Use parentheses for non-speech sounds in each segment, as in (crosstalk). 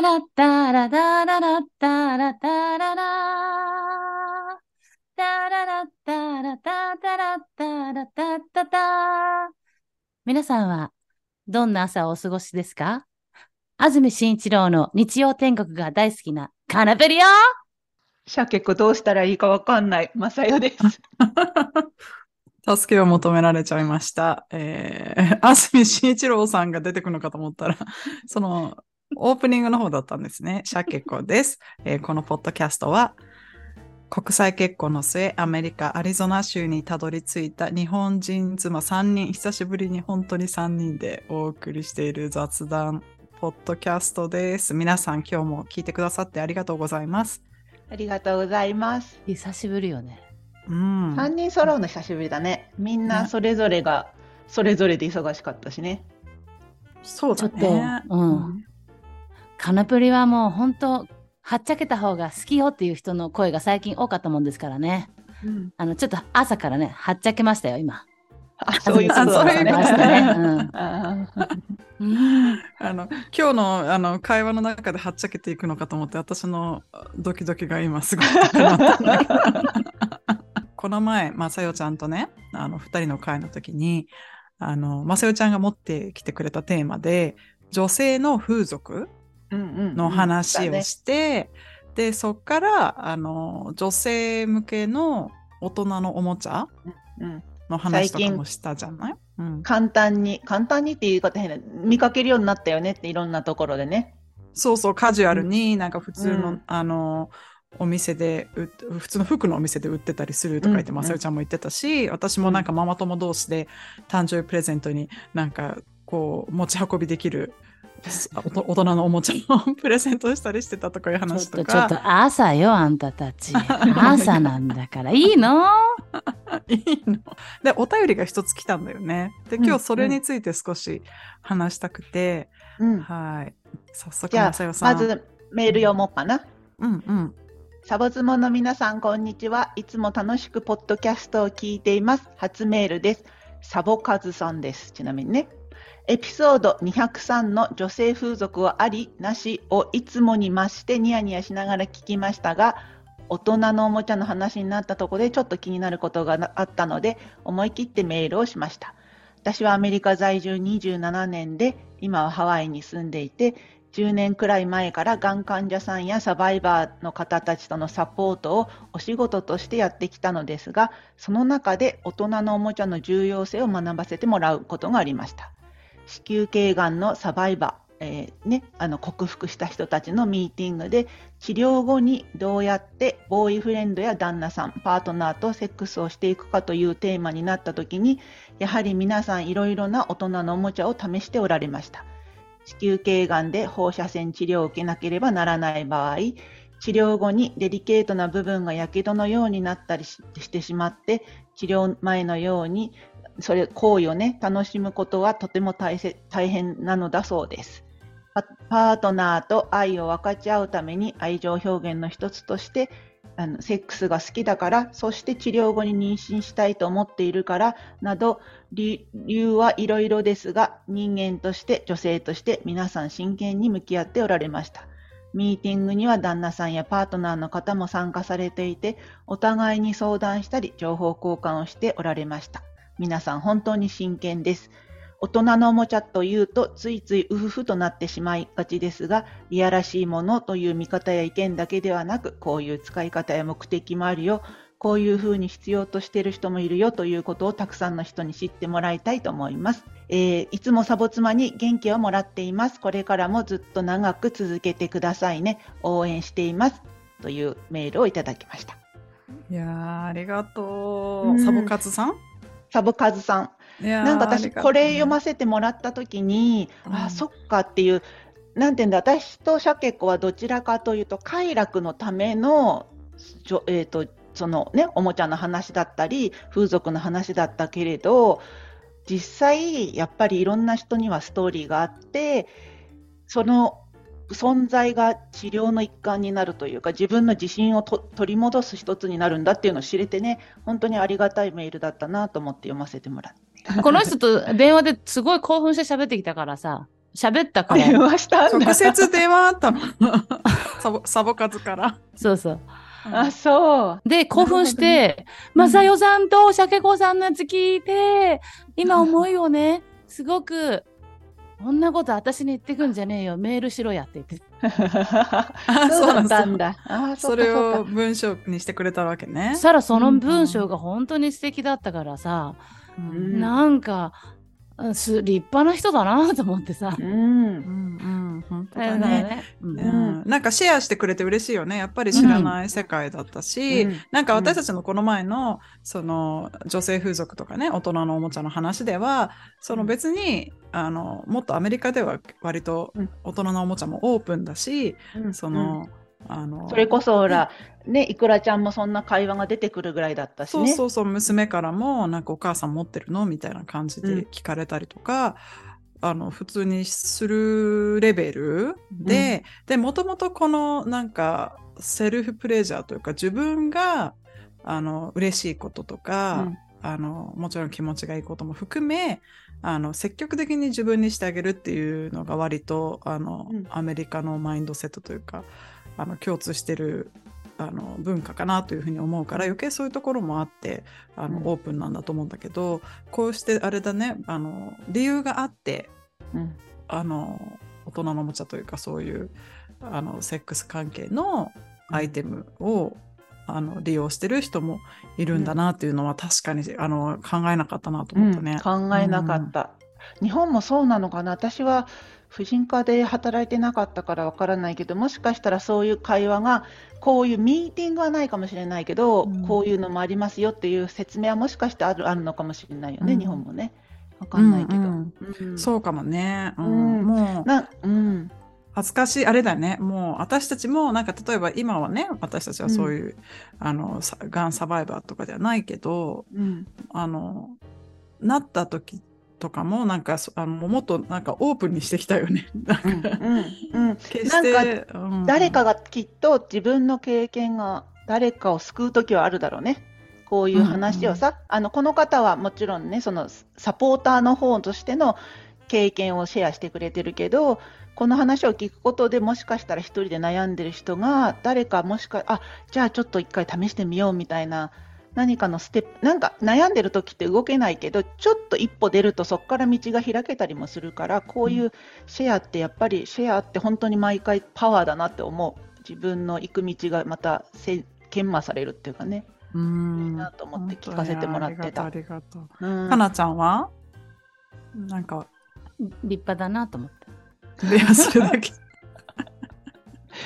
ララッタラダララッタラタララタララッタラタタラッタラタタタ皆さんはどんな朝をお過ごしですか？安住紳一郎の日曜天国が大好きなカナペリよ鮭子どうしたらいいかわかんない。マサヨです。(laughs) 助けを求められちゃいました。えー、安住紳一郎さんが出てくるのかと思ったら、その、オープニングの方だったんですね。シャケ子です、えーこのポッドキャストは、国際結婚の末、アメリカ・アリゾナ州にたどり着いた日本人妻3人、久しぶりに本当に3人でお送りしている雑談、ポッドキャストです。皆さん今日も聞いてくださってありがとうございます。ありがとうございます。久しぶりよね。うん。3人揃うの久しぶりだね。みんなねそれぞれが、それぞれで忙しかったしね。そうだね。ちょっとうんカナプリはもう本当、はっちゃけた方が好きよっていう人の声が最近多かったもんですからね。うん、あの、ちょっと朝からね、はっちゃけましたよ、今。あ、そういうことね。(laughs) ね。あの今日のあの会話の中ではっちゃけていくのかと思って私のドキドキが今すごいこの前まさよちゃんとねあの2人の会の時にあのまさよちゃんが持ってきてくれたテーマで女性の風俗うんうんの話をして、でそっからあの女性向けの大人のおもちゃうん、の話とかもしたじゃない、うん、簡単に、簡単にっていう言い方変だ。見かけるようになったよねっていろんなところでね。そうそう、カジュアルになんか普通の、うん。あの、お店で普通の服のお店で売ってたりするとか言って、うんまさよちゃんも言ってたし、私もなんかママ友同士で誕生日プレゼントになんかこう持ち運びできる大人のおもちゃをプレゼントしたりしてたとかいうちょっ話とと、ちょっか。と、朝よ、あんたたち。(laughs) 朝なんだから。いいの？(laughs) いいので、お便りが一つ来たんだよね。で、うん今日それについて少し話したくて、うん。はい。早速、じゃあまさよ、さん。まずメール読もうかな。うんうん。サボズモの皆さん、こんにちは。いつも楽しくポッドキャストを聞いています。初メールです。サボカズさんです。ちなみにね。エピソード203の女性風俗はあり、なしをいつもに増してニヤニヤしながら聞きましたが、大人のおもちゃの話になったとこでちょっと気になることがあったので、思い切ってメールをしました。私はアメリカ在住27年で、今はハワイに住んでいて、10年くらい前からがん患者さんやサバイバーの方たちとのサポートをお仕事としてやってきたのですが、その中で大人のおもちゃの重要性を学ばせてもらうことがありました。子宮頸がんのサバイバー、えーね、あの克服した人たちのミーティングで治療後にどうやってボーイフレンドや旦那さん、パートナーとセックスをしていくかというテーマになった時に、やはり皆さんいろいろな大人のおもちゃを試しておられました。子宮頸がんで放射線治療を受けなければならない場合、治療後にデリケートな部分がやけどのようになったりししてしまって、治療前のように、それ、行為をね、楽しむことはとても大切大変なのだそうです。パートナーと愛を分かち合うために愛情表現の一つとして、あのセックスが好きだから、そして治療後に妊娠したいと思っているから、など、理理由はいろいろですが、人間として、女性として皆さん真剣に向き合っておられました。ミーティングには旦那さんやパートナーの方も参加されていて、お互いに相談したり、情報交換をしておられました。皆さん本当に真剣です。大人のおもちゃというとついついうふふとなってしまいがちですが、いやらしいものという見方や意見だけではなく、こういう使い方や目的もあるよ、こういうふうに必要としている人もいるよということをたくさんの人に知ってもらいたいと思います。えーいつもサボ妻に元気をもらっています。これからもずっと長く続けてくださいね。応援しています。というメールをいただきました。いやー、ありがとう。うんサボカツさん？サボカズさん。なんか私これ読ませてもらった時に、うんあそっかっていうなんていうんだ私とシャケ子はどちらかというと快楽のためのじょえー、とそのねおもちゃの話だったり風俗の話だったけれど実際やっぱりいろんな人にはストーリーがあってその存在が治療の一環になるというか自分の自信をと取り戻す一つになるんだっていうのを知れてね本当にありがたいメールだったなと思って読ませてもらって。この人と電話ですごい興奮して喋ってきたからさ、喋ったか電ら。話したんだ直。接電話あったの。(laughs) サボ、サボカズから。そうそう。あ、そう。で、興奮して、まさよさんとシャケ子さんのやつ聞いて、今思いをね、すごく、こんなこと私に言ってくんじゃねえよ、メールしろやって言って。(laughs) あそうだったそうんだ。あ、それを文章にしてくれたわけねそし。たらその文章が本当に素敵だったからさ、んなんか、立派な人だなと思ってさ。うん。うんうん、本当だね。ね。うんうん、なんかシェアしてくれて嬉しいよね。やっぱり知らない世界だったし、うんなんか私たちのこの前の、その女性風俗とかね、大人のおもちゃの話では、その別に、あの、もっとアメリカでは割とうん大人のおもちゃもオープンだし、うんその、あの、それこそほら、ね、いくらちゃんもそんな会話が出てくるぐらいだったしそうね。そうそう、娘からも、なんかお母さん持ってるの？みたいな感じで聞かれたりとか、あの、普通にするレベルで、で、もともとこの、なんか、セルフプレジャーというか、自分が、あの、嬉しいこととか、うん。あの、もちろん気持ちがいいことも含め、あの、積極的に自分にしてあげるっていうのが割と、あの、うん。アメリカのマインドセットというか、あの、共通してる、あの、文化かなというふうに思うから、余計そういうところもあって、あの、うん。オープンなんだと思うんだけど、こうしてあれだね、あの、理由があって、うん。あの、大人のおもちゃというか、そういう、あの、セックス関係のアイテムを、あの、利用してる人もいるんだなっていうのは確かに、あの、考えなかったなと思ったね。考えなかった、日本もそうなのかな。私は婦人科で働いてなかったからわからないけどもしかしたらそういう会話がこういうミーティングはないかもしれないけど、うん。こういうのもありますよっていう説明はもしかしてあるあるのかもしれないよね、うん。日本もね。わかんないけど、うんうんうん。そうかもね。うん。うん。もう、なうん。恥ずかしい、あれだね。もう、私たちも、なんか、例えば今はね、私たちはそういう、あの、さがんサバイバーとかではないけど、うん。あの、なった時とかも、なんか、そあのもっと、なんか、オープンにしてきたよね。(laughs) なんかうんうん決誰かがきっと自分の経験が誰かを救う時はあるだろうね。こういう話をさ、あのこの方はもちろんねそのサポーターの方としての経験をシェアしてくれてるけどこの話を聞くことでもしかしたら一人で悩んでる人が誰かもしかあじゃあちょっと一回試してみようみたいな何かのステップなんか悩んでる時って動けないけどちょっと一歩出るとそこから道が開けたりもするからこういうシェアってやっぱりシェアって本当に毎回パワーだなって思う自分の行く道がまたせ研磨されるっていうかねういいん。なと思って聞かせてもらってたあ。りがとう。ありがとううんかなちゃんは？なんか、立派だなと思って。レアするだけ。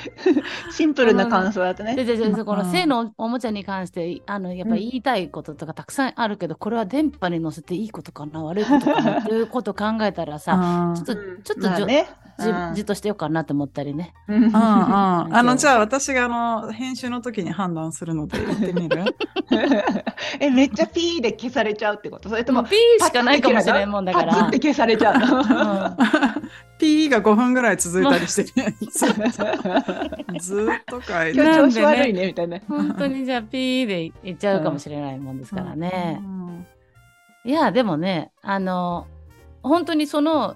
(laughs) シンプルな感想だとね。でこの性のおもちゃに関してあのやっぱり言いたいこととかたくさんあるけど、これは電波に乗せていいことかな悪いことかなっていうことを考えたらさ、(laughs) うん。ちょっとうんちょっとねじじとしてようかなと思ったりね。うんうんうん。あの、じゃあ私があの、編集の時に判断するので (laughs) 言ってみる？えめっちゃピーで消されちゃうってこと？それともピーしかないかもしれないもんだからパツって。消されちゃうの？うん、P が5分ぐらい続いたりしてね。ずっとずっと書いて今日なんでね調子悪いねみたいな。本当にじゃあピーで言っちゃうかもしれないもんですからね。うんいやでもねあの本当にその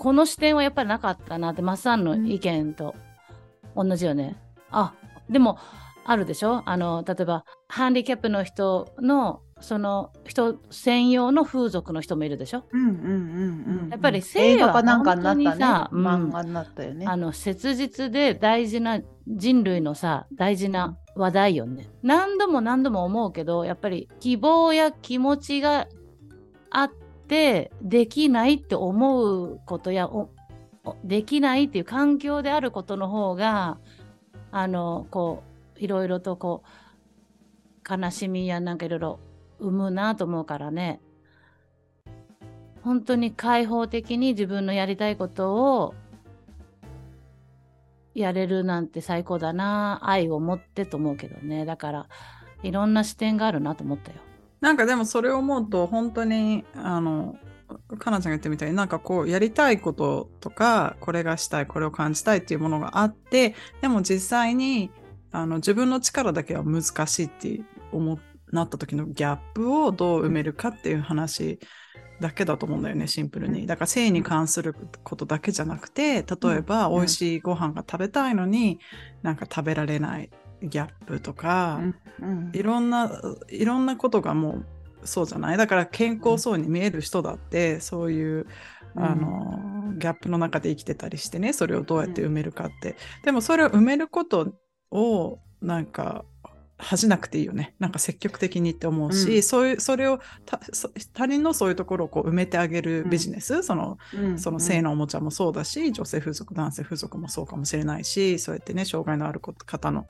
この視点はやっぱりなかったなってマッサンの意見と同じよね。あでもあるでしょ？あの例えばハンディキャップの人のその人専用の風俗の人もいるでしょ、うんうんうんうん。やっぱり映性はなんかになったね本当にさ。うん漫画になったよね。あの切実で大事な人類のさ大事な話題よね。何度も何度も思うけどやっぱり希望や気持ちがあってできないって思うことやおできないっていう環境であることの方があのこういろいろとこう悲しみやなんかいろいろ生むなと思うからね本当に開放的に自分のやりたいことをやれるなんて最高だな愛を持ってと思うけどねだからいろんな視点があるなと思ったよ。なんかでもそれを思うと本当にあのかなちゃんが言ってみたいになんかこうやりたいこととかこれがしたいこれを感じたいっていうものがあってでも実際にあの自分の力だけは難しいって思うなった時のギャップをどう埋めるかっていう話だけだと思うんだよね、シンプルに。だから性に関することだけじゃなくて、例えばうん。美味しいご飯が食べたいのに、なんか食べられないギャップとか、うんいろんな、いろんなことがもうそうじゃない？だから健康そうに見える人だって、そういう、うん。あの、ギャップの中で生きてたりしてね、それをどうやって埋めるかって。でもそれを埋めることを、なんか、恥じなくていいよね。なんか積極的にって思うし、うん。そういう、それを他人のそういうところをこう埋めてあげるビジネス、その、うん。その性のおもちゃもそうだし、女性風俗、男性風俗もそうかもしれないし、そうやってね、障害のある方の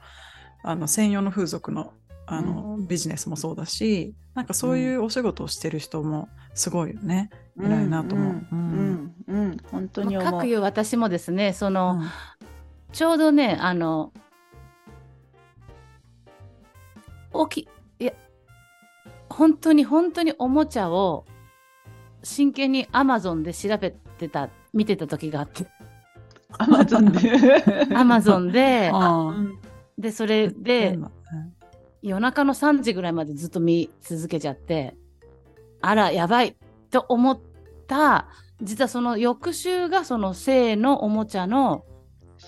あの専用の風俗のあの、ビジネスもそうだし、なんかそういうお仕事をしてる人もすごいよね。偉いなと思う。うん。うん。うん。本当に思う。各いう私もですねその、うん。ちょうどねあの起きいや本当に本当におもちゃを真剣にアマゾンで調べてた見てた時があって。アマゾンで。(laughs) アマゾンであでそれあで変な夜中の3時ぐらいまでずっと見続けちゃってあらやばいと思った実はその翌週がその性のおもちゃの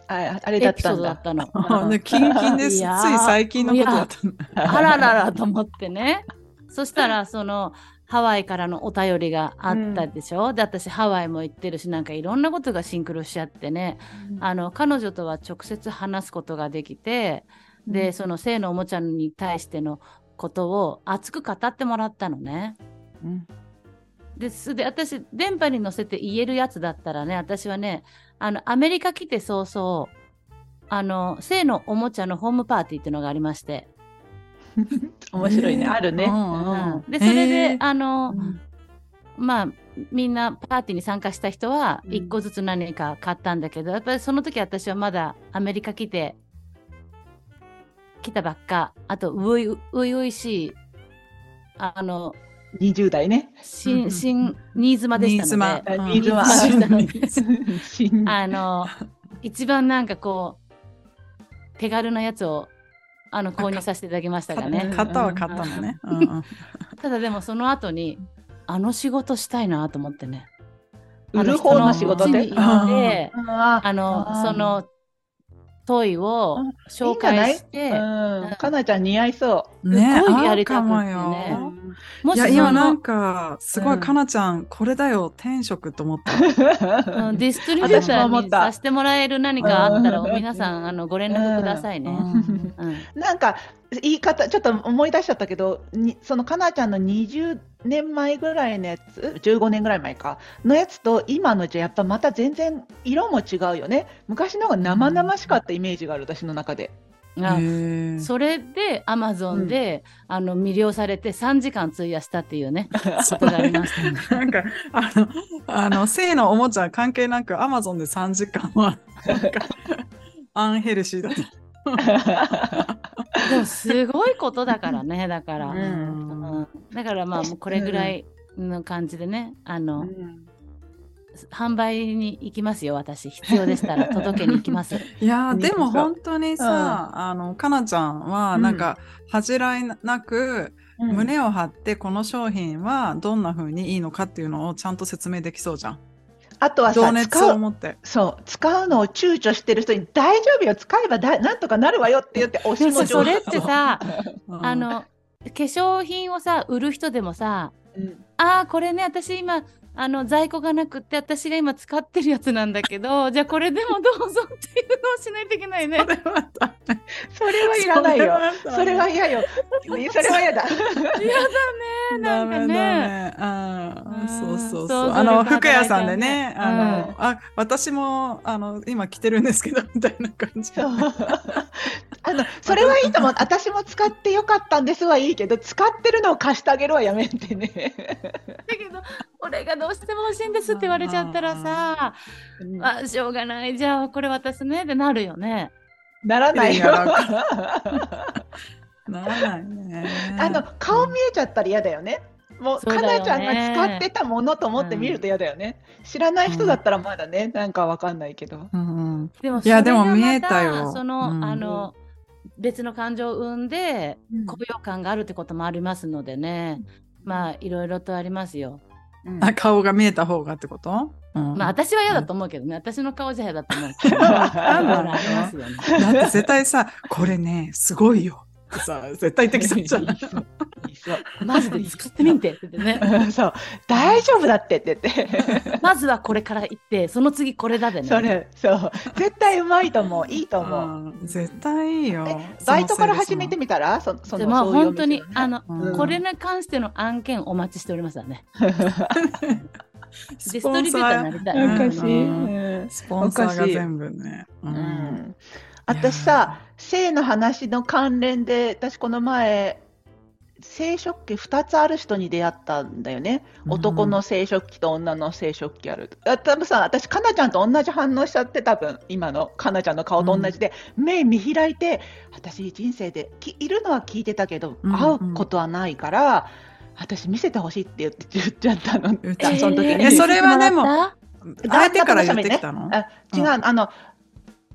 ああれだったんだ。ったの。(laughs) キンキンです。つい最近のことだったの。あらららと思ってね。そしたら、その、ハワイからのお便りがあったでしょ、で、私ハワイも行ってるし、なんかいろんなことがシンクロしちゃってね、あの、彼女とは直接話すことができて、で、その性のおもちゃに対してのことを熱く語ってもらったのね。うん。ですで私電波に乗せて言えるやつだったらね私はねあのアメリカ来て早々あの性のおもちゃのホームパーティーっていうのがありまして、(laughs) 面白いね。あるね。うんうん。でそれで、あの、うん。まあみんなパーティーに参加した人はうん。1個ずつ何か買ったんだけど、やっぱりその時私はまだアメリカ来て来たばっか。あとういういういしいあの20代ね。新新新妻でしたので。新妻。あ新妻。(laughs) あの、一番なんかこう、手軽なやつを、あの、購入させていただきましたがね。買ったは買ったのね。ただでもその後に、あの仕事したいなと思ってね。(laughs) 売る方の仕事で？あの人の家に行って、ああの、その、トイをあ紹介して、うん。かなちゃん似合いそね、すごいやりたくってう。ねよ。もしいや、今なん、か、すごい、うん。かなちゃん、これだよ、天職と思った。(laughs) うんディストリビューター私も思ったにさせてもらえる何かあったら、うん皆さん、あの、ご連絡くださいね。うん。うん。なんか言い方ちょっと思い出しちゃったけどにそのかなちゃんの20年前ぐらいのやつ15年ぐらい前かのやつと今のじゃやっぱまた全然色も違うよね。昔の方が生々しかったイメージがある私の中でそれでアマゾンで、あの魅了されて3時間費やしたっていうね (laughs) ことがありましたね。なんか、あの、あの、性のおもちゃ関係なく、アマゾンで3時間は、(laughs) アンヘルシーだった。でもすごいことだからねだから、うん。うん。だからまあこれぐらいの感じでねあの、販売に行きますよ私。必要でしたら (laughs) 届けに行きます。いやでも本当にさ、あの、かなちゃんは、なんか、恥じらいなく、うん。胸を張って、この商品はどんな風にいいのかっていうのをちゃんと説明できそうじゃん。あとは情熱さって。そう使うのを躊躇してる人に大丈夫よ使えばだなんとかなるわよって言って (laughs) 押しも上手それってさう。んあ、の化粧品をさ売る人でもさうん。ああこれね私今あの在庫がなくって私が今使ってるやつなんだけど (laughs) じゃあこれでもどうぞっていうのをしないといけないね。それはダメそれはいらないよそそれは嫌よそれは嫌だ嫌だねなんかね。ダメダメうん、そうそうそう。あの、服屋さんでね、あの、うんあ、私も、あの、今着てるんですけど、みたいな感じ。(laughs) あのそれはいいと思う私も使ってよかったんですはいいけど使ってるのを貸してあげるはやめてね。(laughs) だけど俺がどうしても欲しいんですって言われちゃったらさあしょうがないじゃあこれ渡すねってなるよね。ならないよ。(laughs) ならないね。あの顔見えちゃったら嫌だよね。もうそうねかなちゃんが使ってたものと思って見ると嫌だよね。知らない人だったらまだね、なんかわかんないけど。うんうん、でもいやでも見えまたよその、うんあの別の感情を生んでうん高揚感があるってこともありますのでね、まあいろいろとありますよ。うんあ顔が見えた方がってこと、うんまあ私は嫌だと思うけどね。私の顔じゃ嫌だと思うけど。(laughs) だって絶対さ、これね、すごいよ。ってさ、絶対言ってきそうじゃん。い (laughs) マジで使ってみてって言ってね。う (laughs) んそう。大丈夫だってって言って。(laughs) まずはこれから行って、その次これだでね。それそう。絶対うまいと思う。いいと思う、うん。絶対いいよ。え。バイトから始めてみたら？そそでまあ本当に店、あの、うん。これに関しての案件お待ちしておりますわね。スディストリビューターになりたい。うん。おかしい、うんうんスポンサーが全部ね。ううん。ん私さ性の話の関連で私この前生殖器2つある人に出会ったんだよね、うん。男の生殖器と女の生殖器ある。あ多分さ私かなちゃんと同じ反応しちゃって多分今のかなちゃんの顔と同じで、目見開いて私人生できいるのは聞いてたけど、うん会うことはないから私見せてほしいって言って言っちゃったの、言っちゃったその時に。えそれはでもあ相手から言ってきたの？あ違う、あの、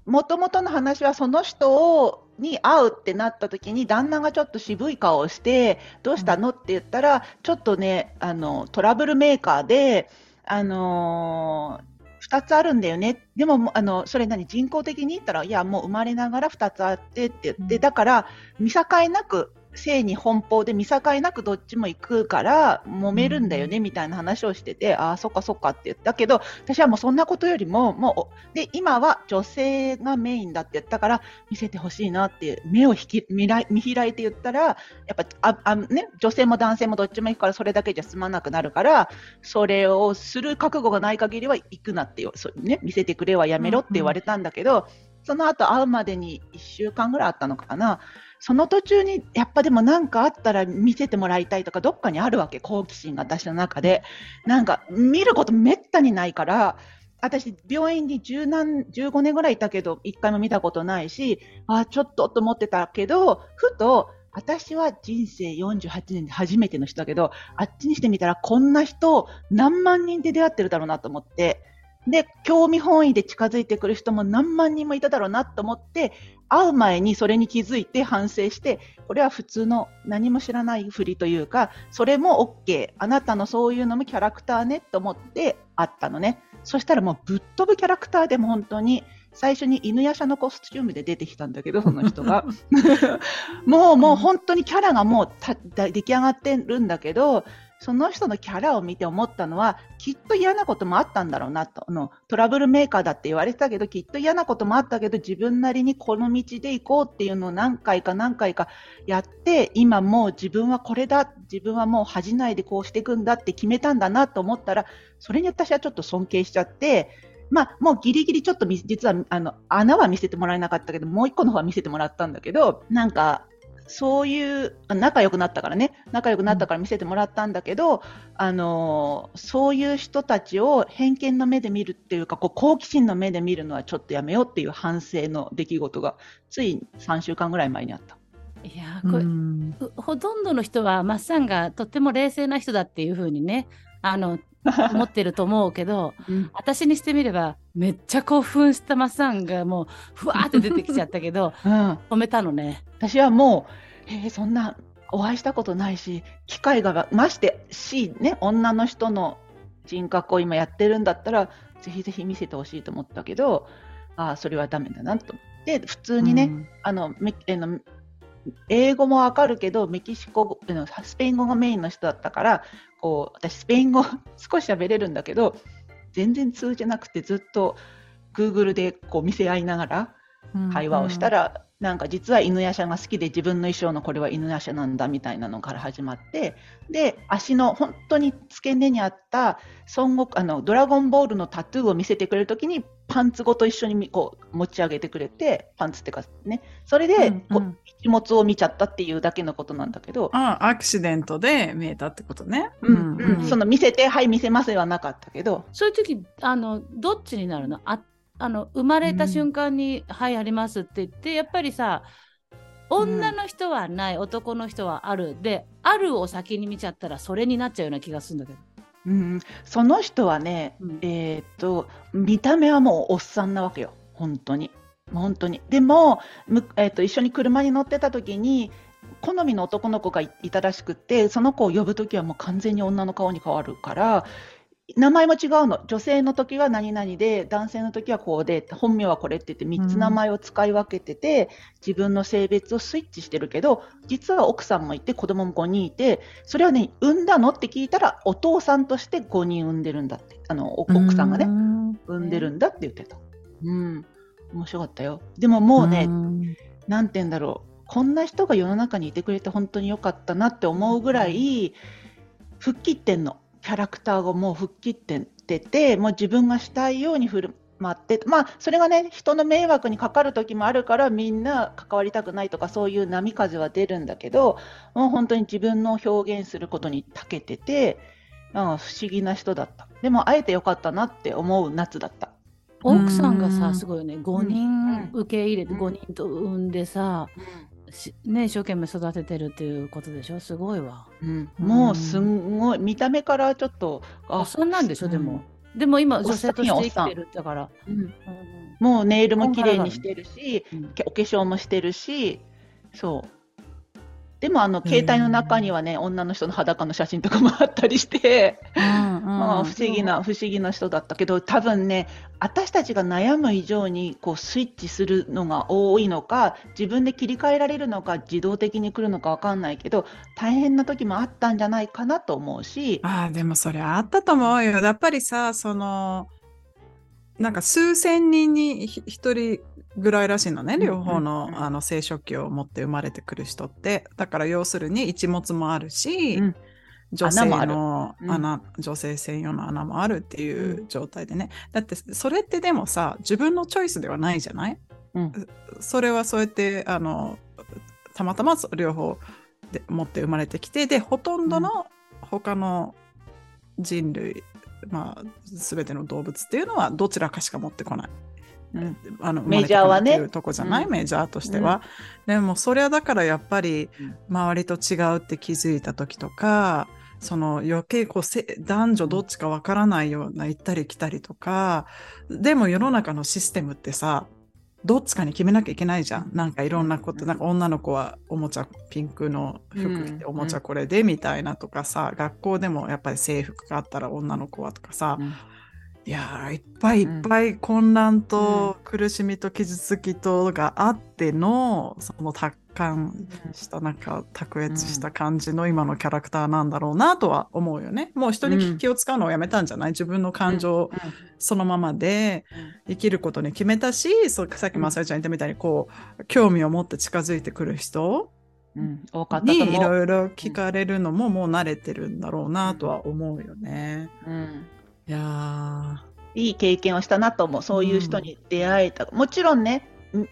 もともとの話はその人をに会うってなった時に旦那がちょっと渋い顔をしてどうしたのって言ったらちょっとねあのトラブルメーカーであの2つあるんだよね。でもあのそれ何人工的に言ったらいやもう生まれながら2つあってって言って、うん。だから見境なく性に奔放で見境なくどっちも行くから揉めるんだよねみたいな話をしてて、ああそっかそっかって言った。けど私はもうそんなことよりももうで今は女性がメインだって言ったから見せてほしいなって目を引き見ら見開いて言ったらやっぱああ、ね、女性も男性もどっちも行くからそれだけじゃ済まなくなるからそれをする覚悟がない限りは行くなってよそう、ね、見せてくれはやめろって言われたんだけど、その後会うまでに1週間ぐらいあったのかな。その途中にやっぱでも何かあったら見せてもらいたいとかどっかにあるわけ？好奇心が私の中で。なんか見ることめったにないから私病院に10何15年ぐらいいたけど一回も見たことないしあちょっとと思ってたけどふと私は人生48年で初めての人だけどあっちにしてみたらこんな人何万人で出会ってるだろうなと思って。で興味本位で近づいてくる人も何万人もいただろうなと思って会う前にそれに気づいて反省してこれは普通の何も知らないふりというかそれも OK あなたのそういうのもキャラクターねと思って会ったのね。そしたらもうぶっ飛ぶキャラクターでも本当に最初に犬やしゃのコスチュームで出てきたんだけどその人が。(laughs) もうもう本当にキャラがもうた出来上がってるんだけどその人のキャラを見て思ったのはきっと嫌なこともあったんだろうなとあのトラブルメーカーだって言われてたけどきっと嫌なこともあったけど自分なりにこの道で行こうっていうのを何回か何回かやって今もう自分はこれだ自分はもう恥じないでこうしていくんだって決めたんだなと思ったらそれに私はちょっと尊敬しちゃって。まあ、もうギリギリちょっと実はあの穴は見せてもらえなかったけどもう一個の方は見せてもらったんだけどなんかそういうあ仲良くなったからね仲良くなったから見せてもらったんだけど、あのーそういう人たちを偏見の目で見るっていうかこう好奇心の目で見るのはちょっとやめようっていう反省の出来事がつい3週間ぐらい前にあった。いやーこれ、うんうほとんどの人はマッサンがとっても冷静な人だっていうふうにねあの思ってると思うけどうん。私にしてみればめっちゃ興奮したマッサンがもうふわーって出てきちゃったけど (laughs) うん。止めたのね。私はもう、えーそんなお会いしたことないし、機会がましてし、ね、女の人の人格を今やってるんだったら、ぜひぜひ見せてほしいと思ったけど、ああ、それはダメだなと。思って、普通にね、あのメあの英語もわかるけど、メキシコ語あのスペイン語がメインの人だったから、こう私、スペイン語少し喋れるんだけど、全然通じなくて、ずっと Google でこう見せ合いながら、うん。会話をしたら、なんか実は犬やしゃが好きで自分の衣装のこれは犬やしゃなんだみたいなのから始まってで足の本当に付け根にあった孫悟あのドラゴンボールのタトゥーを見せてくれるときにパンツごと一緒にみこう持ち上げてくれてパンツっていうかね。それで、うんこう気持ちを見ちゃったっていうだけのことなんだけど、あアクシデントで見えたってことね。うんうん。その見せてはい見せますではなかったけど。そういう時あのどっちになるの？ああの生まれた瞬間に「はいあります」って言ってやっぱりさ女の人はない、男の人はあるであるを先に見ちゃったらそれになっちゃうような気がするんだけど。うん、その人はね、うんえーっと見た目はもうおっさんなわけよ本当に。本当に。でも、むえっと一緒に車に乗ってた時に好みの男の子がいいたらしくってその子を呼ぶ時はもう完全に女の顔に変わるから名前も違うの女性の時は何々で男性の時はこうで本名はこれって言って3つ名前を使い分けてて、自分の性別をスイッチしてるけど実は奥さんもいて子供も5人いてそれはね産んだのって聞いたらお父さんとして5人産んでるんだってあのお奥さんがねね。産んでるんだって言ってた。うん面白かったよ。でももうね、んなんて言うんだろう、こんな人が世の中にいてくれて本当に良かったなって思うぐらい、吹っ切ってんの。キャラクターがもう吹っ切ってて、もう自分がしたいように振る舞って、まあ、それがね、人の迷惑にかかる時もあるから、みんな関わりたくないとか、そういう波風は出るんだけど、もう本当に自分の表現することに長けてて、うん、不思議な人だった。でも、会えてよかったなって思う夏だった。奥さんがさ、うんすごいよね。5うん人受け入れてうん5人と産んでさ、しね、一生懸命育ててるっていうことでしょ？すごいわ。うん、もうすんごい見た目からちょっとあ、そんなんでしょ？でも。うでも今、女性として生きてるだから。うん。うん。もうネイルも綺麗にしてるし、お化粧もしてるし、そう。でもあの携帯の中にはね、女の人の裸の写真とかもあったりして、まあ、不思議な、不思議な人だったけど、多分ね、私たちが悩む以上にこうスイッチするのが多いのか、自分で切り替えられるのか、自動的に来るのかわかんないけど、大変な時もあったんじゃないかなと思うし、ああ、でもそれあったと思うよ。やっぱりさ、その、なんか数千人にひ一人ぐらいらしいのね、うん両方の,、うんあの生殖器を持って生まれてくる人って。だから要するに一物もあるし、うん。女性のうん。穴、女性専用の穴もあるっていう状態でね。だってそれってでもさ、自分のチョイスではないじゃない？うん。それはそうやってあのたまたま両方で持って生まれてきてでほとんどの他の人類、まあ、全ての動物っていうのはどちらかしか持ってこない。うんあのメジャーはねとこじゃない、うんメジャーとしては。でもそれはだからやっぱりうん周りと違うって気づいた時とかその余計こうせ男女どっちかわからないような行ったり来たりとかでも世の中のシステムってさどっちかに決めなきゃいけないじゃん。なんかいろんなこと、なんか女の子はおもちゃピンクの服着て、うん。おもちゃこれでみたいなとかさ、学校でもやっぱり制服があったら女の子はとかさ、うん。いやーいっぱいいっぱい混乱と苦しみと傷つきとがあっての、その達観したなんか卓越した感じの今のキャラクターなんだろうなとは思うよね。もう人に気を使うのをやめたんじゃない？自分の感情そのままで生きることに決めたし、そうさっきまさよちゃん言ったみたいにこう興味を持って近づいてくる人に。いろいろ聞かれるのももう慣れてるんだろうなとは思うよね。うん。いやいい経験をしたなと思う。そういう人に出会えた。もちろんね、ん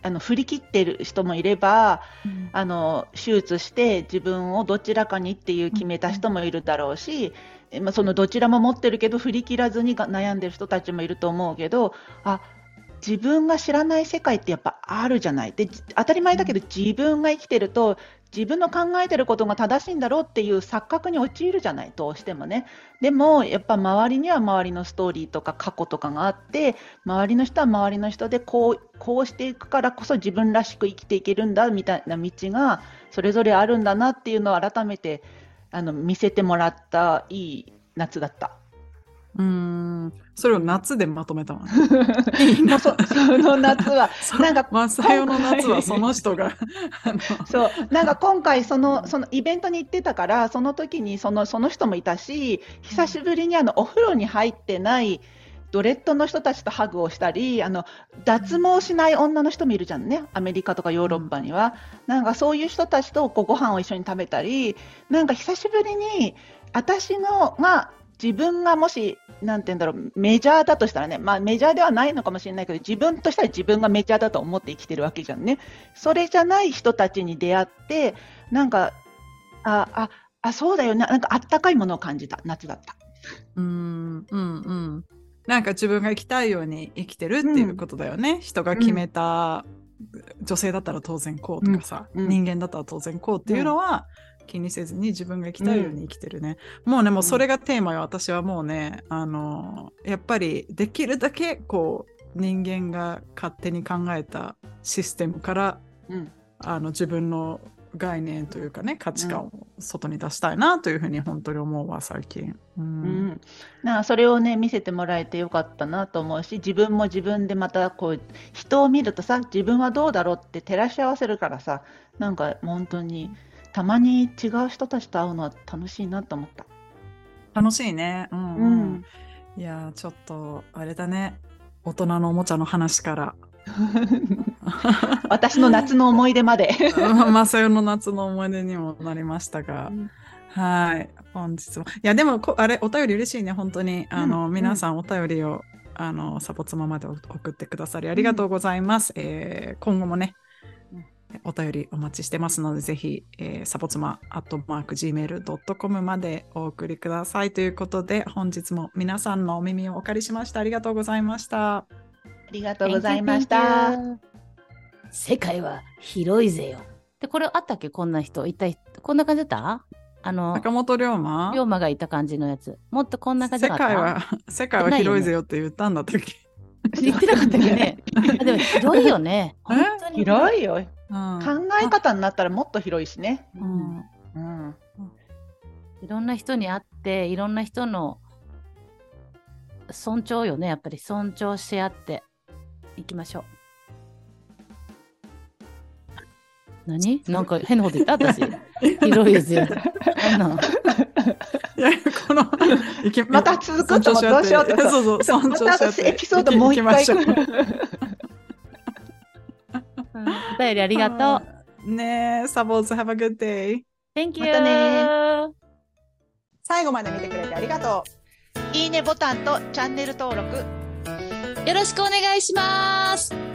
あの振り切ってる人もいれば、ーあの手術して自分をどちらかにっていう決めた人もいるだろうし、えまあ、そのどちらも持ってるけど振り切らずにが悩んでる人たちもいると思うけどあ自分が知らない世界ってやっぱあるじゃない。でじ当たり前だけど自分が生きてると自分の考えてることが正しいんだろうっていう錯覚に陥るじゃないどうしてもねでもやっぱ周りには周りのストーリーとか過去とかがあって周りの人は周りの人でこうこうしていくからこそ自分らしく生きていけるんだみたいな道がそれぞれあるんだなっていうのを改めてあの見せてもらったいい夏だった。うーんそれを夏でまとめたわ、ね。(laughs) そその夏は (laughs) そなんかマサヨの夏はその人が (laughs) そうなんか今回その、そのイベントに行ってたから、その時にそのその人もいたし、久しぶりにあのお風呂に入ってないドレッドの人たちとハグをしたり、あの脱毛しない女の人もいるじゃんね、アメリカとかヨーロッパには。なんかそういう人たちとこうご飯を一緒に食べたり、なんか久しぶりに私のが自分がもし、なんて言うんだろう、メジャーだとしたらね、まあメジャーではないのかもしれないけど、自分としたら自分がメジャーだと思って生きてるわけじゃんね。それじゃない人たちに出会って、なんか、あ、あ、あ、そうだよね。なんかあったかいものを感じた。夏だった。うーんうんうん。なんか自分が生きたいように生きてるっていうことだよね、人が決めた、女性だったら当然こうとかさ、うん。うん。人間だったら当然こうっていうのは気にせずに自分が生きたいように生きてるね、もうねもうそれがテーマよ。私はもうねあのやっぱりできるだけこう人間が勝手に考えたシステムからうん。あの自分の概念というかね価値観を外に出したいなというふうに本当に思うわ最近。ううんん、なんかそれをね見せてもらえてよかったなと思うし自分も自分でまたこう人を見るとさ自分はどうだろうって照らし合わせるからさなんか本当にたまに違う人たちと会うのは楽しいなと思った。楽しいね。うんううん。ん、いやーちょっとあれだね。大人のおもちゃの話から。(laughs) 私の夏の思い出まで。マサヨの夏の思い出にもなりましたが、はい。本日も。いやでもこあれお便り嬉しいね。本当に。あの、うん皆さんお便りをあのサポツマまで送ってくださりありがとうございます、えー今後もねうんお便りお待ちしてますのでぜひ、えーサポツマアットマーク Gmail.com までお送りくださいということで本日も皆さんのお耳をお借りしましたありがとうございましたありがとうございました。世界は広いぜよ。で、これあったっけ？こんな人。一体、こんな感じだった？あの、坂本龍馬？龍馬がいた感じのやつ。もっとこんな感じ世だった？界は世界は広いぜよって言ったんだったっけ、言ってなかったっけね？(laughs) あでも広いよね。本当に広いよ。うん考え方になったらもっと広いしね。ううんん。うん、いろんな人に会って、いろんな人の尊重よね。やっぱり尊重し合っていきましょう。何？なんか変なこと言った？私。広いですよ。いや、この、また続くとどうしようとってそうそう、尊ま重し合って。たエピソードもう一回。お便りありがとう。ねえ、サボーズ、have a good day. Thank you! またね最後まで見てくれてありがとう。いいねボタンとチャンネル登録よろしくお願いします